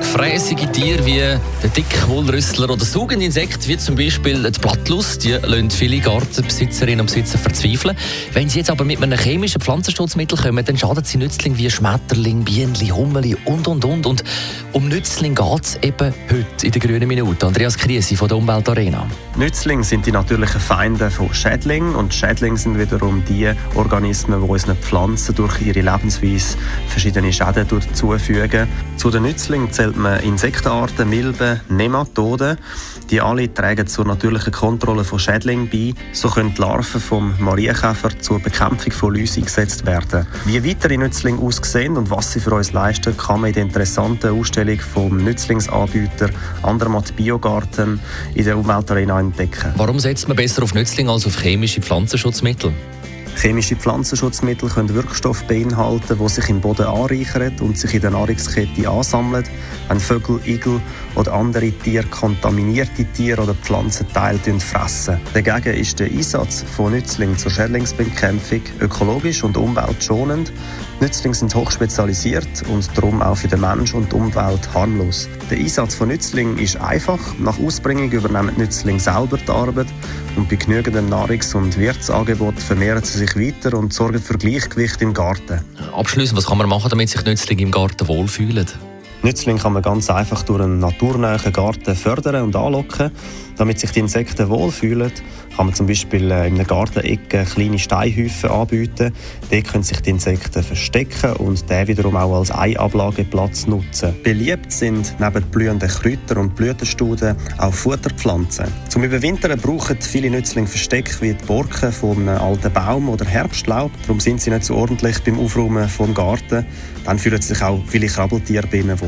Fräsige Tiere wie der Dickwohlrüssler oder saugende Insekten wie zum Beispiel die Blattlust, die lassen viele Gartenbesitzerinnen und Besitzer verzweifeln. Wenn sie jetzt aber mit einem chemischen Pflanzenschutzmittel kommen, dann schaden sie Nützling wie Schmetterling, Bienenli, Hummeli und und und. Und um Nützling geht es eben heute in der grünen Minute. Andreas Kriesi von der Umweltarena. Nützlinge sind die natürlichen Feinde von Schädlingen und Schädlinge sind wiederum die Organismen, die unseren Pflanzen durch ihre Lebensweise verschiedene Schäden zufügen. Zu den Nützlingen zählt man Insektenarten, Milben, Nematoden. Die alle tragen zur natürlichen Kontrolle von Schädlingen bei. So können die Larven vom Marienkäfer zur Bekämpfung von Läuse eingesetzt werden. Wie weitere Nützlinge aussehen und was sie für uns leisten, kann man in der interessanten Ausstellung vom Nützlingsanbieter Andermatt Biogarten in der Umweltarena entdecken. Warum setzt man besser auf Nützlinge als auf chemische Pflanzenschutzmittel? Chemische Pflanzenschutzmittel können Wirkstoffe beinhalten, die sich im Boden anreichern und sich in der Nahrungskette ansammeln, wenn Vögel, Igel oder andere Tiere kontaminierte Tiere oder Pflanzenteile fressen. Dagegen ist der Einsatz von Nützlingen zur Schädlingsbekämpfung ökologisch und umweltschonend. Nützlinge sind hochspezialisiert und darum auch für den Mensch und die Umwelt harmlos. Der Einsatz von Nützlingen ist einfach. Nach Ausbringung übernehmen die Nützlinge selber die Arbeit und bei genügendem Nahrungs- und Wirtsangebot vermehren sie sich sich weiter und sorgen für Gleichgewicht im Garten. Abschließend, was kann man machen, damit sich Nützlinge im Garten wohlfühlen? Nützlinge kann man ganz einfach durch einen naturnahen Garten fördern und anlocken. Damit sich die Insekten wohlfühlen, kann man zum Beispiel äh, in einer Gartenecke kleine Steinhäufen anbieten. Dort können sich die Insekten verstecken und der wiederum auch als Eiablageplatz nutzen. Beliebt sind neben blühenden Kräutern und Blütenstuden auch Futterpflanzen. Zum Überwintern brauchen viele Nützlinge Versteck wie die Borken von einem alten Baum oder Herbstlaub. Darum sind sie nicht so ordentlich beim Aufräumen vom Garten. Dann fühlen sich auch viele Krabbeltiere bei wohl.